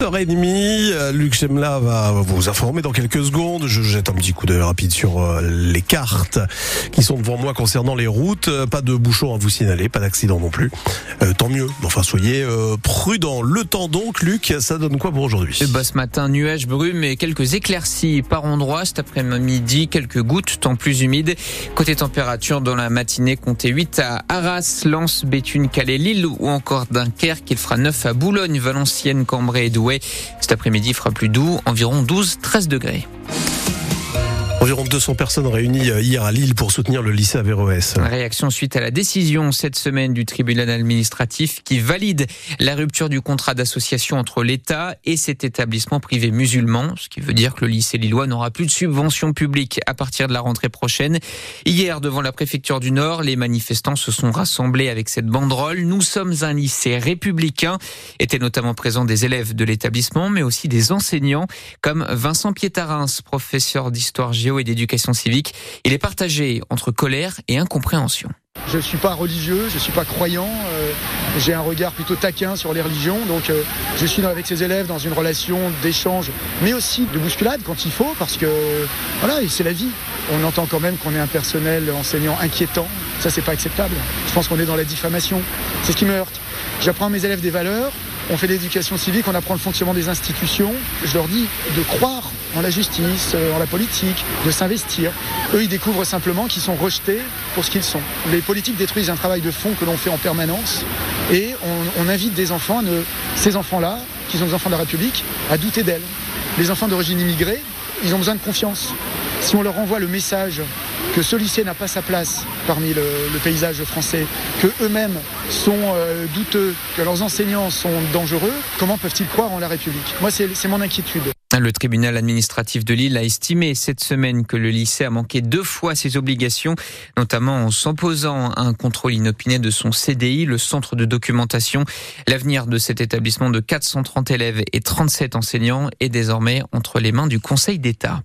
7h30, euh, Luc Chemla va vous informer dans quelques secondes. Je jette un petit coup d'œil rapide sur euh, les cartes qui sont devant moi concernant les routes. Euh, Pas de bouchons à vous signaler, pas d'accident non plus. Euh, tant mieux. Enfin, soyez euh, prudents. Le temps donc, Luc, ça donne quoi pour aujourd'hui? Ben, ce matin, nuages, brumes et quelques éclaircies par endroits. Cet après-midi, quelques gouttes, temps plus humide. Côté température, dans la matinée, comptez 8 à Arras, Lens, Béthune, Calais, Lille ou encore Dunkerque. Il fera 9 à Boulogne, Valenciennes, Cambrai et Douai. Cet après-midi, fera plus doux, environ 12-13 degrés. Environ 200 personnes réunies euh, hier à Lille pour soutenir le lycée Averroès. Réaction suite à la décision cette semaine du tribunal administratif qui valide la rupture du contrat d'association entre l'État et cet établissement privé musulman, ce qui veut dire que le lycée lillois n'aura plus de subvention publique à partir de la rentrée prochaine. Hier, devant la préfecture du Nord, les manifestants se sont rassemblés avec cette banderole. Nous sommes un lycée républicain. Étaient notamment présents des élèves de l'établissement, mais aussi des enseignants, comme Vincent Piétarins, professeur d'histoire et d'éducation civique. Il est partagé entre colère et incompréhension. Je ne suis pas religieux, je ne suis pas croyant, euh, j'ai un regard plutôt taquin sur les religions, donc euh, je suis avec ces élèves dans une relation d'échange, mais aussi de bousculade quand il faut, parce que voilà, c'est la vie. On entend quand même qu'on est un personnel enseignant inquiétant, ça c'est pas acceptable. Je pense qu'on est dans la diffamation, c'est ce qui me heurte. J'apprends à mes élèves des valeurs, on fait l'éducation civique, on apprend le fonctionnement des institutions. Je leur dis de croire en la justice, euh, en la politique, de s'investir. Eux, ils découvrent simplement qu'ils sont rejetés pour ce qu'ils sont. Les politiques détruisent un travail de fond que l'on fait en permanence et on, invite des enfants, ces enfants-là, qui sont des enfants de la République, à douter d'elles. Les enfants d'origine immigrée, ils ont besoin de confiance. Si on leur envoie le message que ce lycée n'a pas sa place parmi le, le paysage français, que eux-mêmes sont euh, douteux, que leurs enseignants sont dangereux, comment peuvent-ils croire en la République? Moi, c'est mon inquiétude. Le tribunal administratif de Lille a estimé cette semaine que le lycée a manqué deux fois ses obligations, notamment en s'opposant à un contrôle inopiné de son CDI, le centre de documentation. L'avenir de cet établissement de 430 élèves et 37 enseignants est désormais entre les mains du Conseil d'État.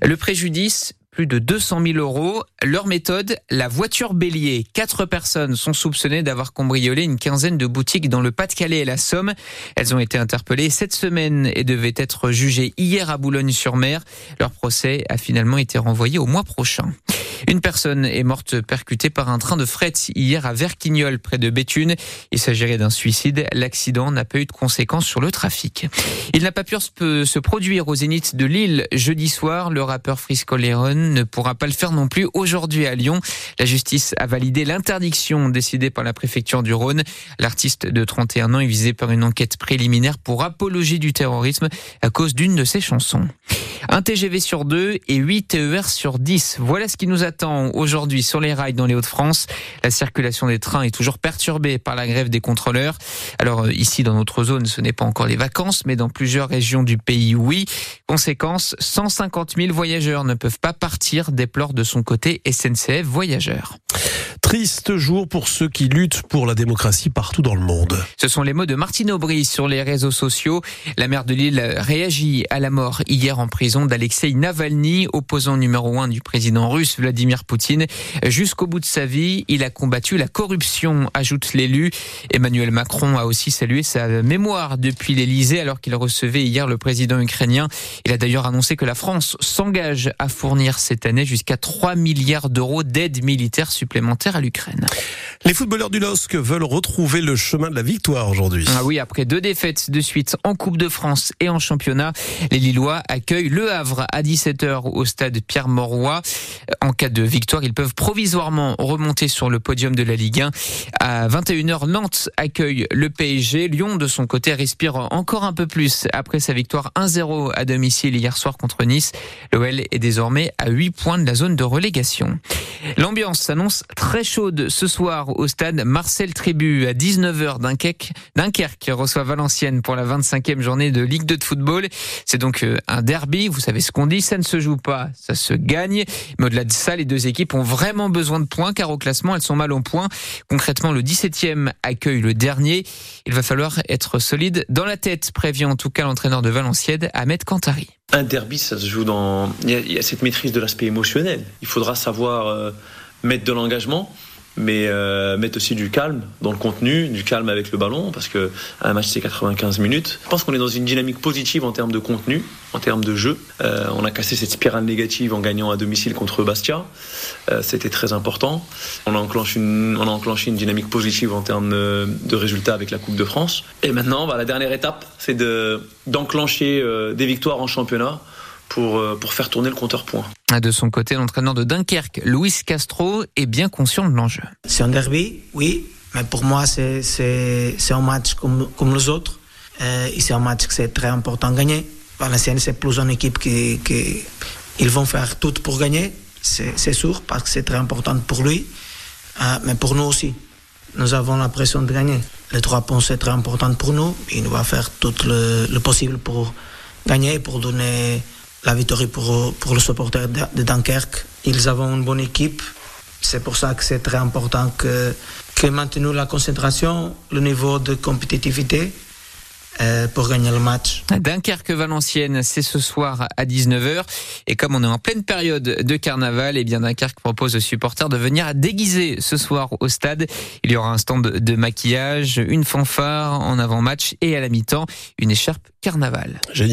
Le préjudice plus de 200 000 euros. Leur méthode, la voiture bélier. Quatre personnes sont soupçonnées d'avoir cambriolé une quinzaine de boutiques dans le Pas-de-Calais et la Somme. Elles ont été interpellées cette semaine et devaient être jugées hier à Boulogne-sur-Mer. Leur procès a finalement été renvoyé au mois prochain. Une personne est morte percutée par un train de fret hier à Verquignol, près de Béthune. Il s'agirait d'un suicide. L'accident n'a pas eu de conséquences sur le trafic. Il n'a pas pu se produire au Zénith de Lille jeudi soir. Le rappeur Frisco Leron ne pourra pas le faire non plus aujourd'hui à Lyon. La justice a validé l'interdiction décidée par la préfecture du Rhône. L'artiste de 31 ans est visé par une enquête préliminaire pour apologie du terrorisme à cause d'une de ses chansons. Un TGV sur deux et 8 TER sur 10. Voilà ce qui nous attend aujourd'hui sur les rails dans les Hauts-de-France. La circulation des trains est toujours perturbée par la grève des contrôleurs. Alors euh, ici dans notre zone, ce n'est pas encore les vacances, mais dans plusieurs régions du pays, oui. Conséquence, 150 000 voyageurs ne peuvent pas partir, déplore de son côté SNCF Voyageurs. Triste jour pour ceux qui luttent pour la démocratie partout dans le monde. Ce sont les mots de Martine Aubry sur les réseaux sociaux. La maire de Lille réagit à la mort hier en prison d'Alexei Navalny, opposant numéro un du président russe Vladimir Poutine. Jusqu'au bout de sa vie, il a combattu la corruption, ajoute l'élu. Emmanuel Macron a aussi salué sa mémoire depuis l'Elysée alors qu'il recevait hier le président ukrainien. Il a d'ailleurs annoncé que la France s'engage à fournir cette année jusqu'à 3 milliards d'euros d'aide militaire supplémentaire à l'Ukraine. Les footballeurs du LOSC veulent retrouver le chemin de la victoire aujourd'hui. Ah oui, après deux défaites de suite en Coupe de France et en championnat, les Lillois accueillent Le Havre à 17h au stade Pierre-Mauroy. En cas de victoire, ils peuvent provisoirement remonter sur le podium de la Ligue 1. À 21h, Nantes accueille le PSG. Lyon, de son côté, respire encore un peu plus après sa victoire 1-0 à domicile hier soir contre Nice. L'OL est désormais à 8 points de la zone de relégation. L'ambiance s'annonce très chaude ce soir au stade Marcel Trébu à 19h Dunkerque. Dunkerque reçoit Valenciennes pour la 25e journée de Ligue 2 de football. C'est donc euh, un derby. Vous savez ce qu'on dit, ça ne se joue pas, ça se gagne. Mais au-delà de ça, les deux équipes ont vraiment besoin de points car au classement, elles sont mal en points. Concrètement, le 17e accueille le dernier. Il va falloir être solide dans la tête, prévient en tout cas l'entraîneur de Valenciennes, Ahmed Kantari. Un derby, ça se joue dans. Il y a, il y a cette maîtrise de l'aspect émotionnel. Il faudra savoir euh, mettre de l'engagement mais euh, mettre aussi du calme dans le contenu, du calme avec le ballon, parce que un match c'est 95 minutes. Je pense qu'on est dans une dynamique positive en termes de contenu, en termes de jeu. Euh, on a cassé cette spirale négative en gagnant à domicile contre Bastia. Euh, C'était très important. On a, enclenché une, dynamique positive en termes de, de résultats avec la Coupe de France. Et maintenant, bah, la dernière étape, c'est d'enclencher euh, des victoires en championnat pour, euh, pour faire tourner le compteur point. De son côté, l'entraîneur de Dunkerque, Luis Castro, est bien conscient de l'enjeu. C'est un derby, oui, mais pour moi, c'est un match comme, comme les autres. Euh, et c'est un match que c'est très important de gagner. Valenciennes, c'est plus une équipe qui, qui ils vont faire tout pour gagner, c'est sûr, parce que c'est très important pour lui, euh, mais pour nous aussi. Nous avons la pression de gagner. Les trois points, c'est très important pour nous. Nous va faire tout le, le possible pour gagner, pour donner la victoire pour, pour les supporters de, de Dunkerque. Ils ont une bonne équipe. C'est pour ça que c'est très important que, que maintenons la concentration, le niveau de compétitivité euh, pour gagner le match. Dunkerque-Valenciennes, c'est ce soir à 19h. Et comme on est en pleine période de carnaval, et eh bien Dunkerque propose aux supporters de venir déguiser ce soir au stade. Il y aura un stand de maquillage, une fanfare en avant-match et à la mi-temps, une écharpe carnaval. Génial.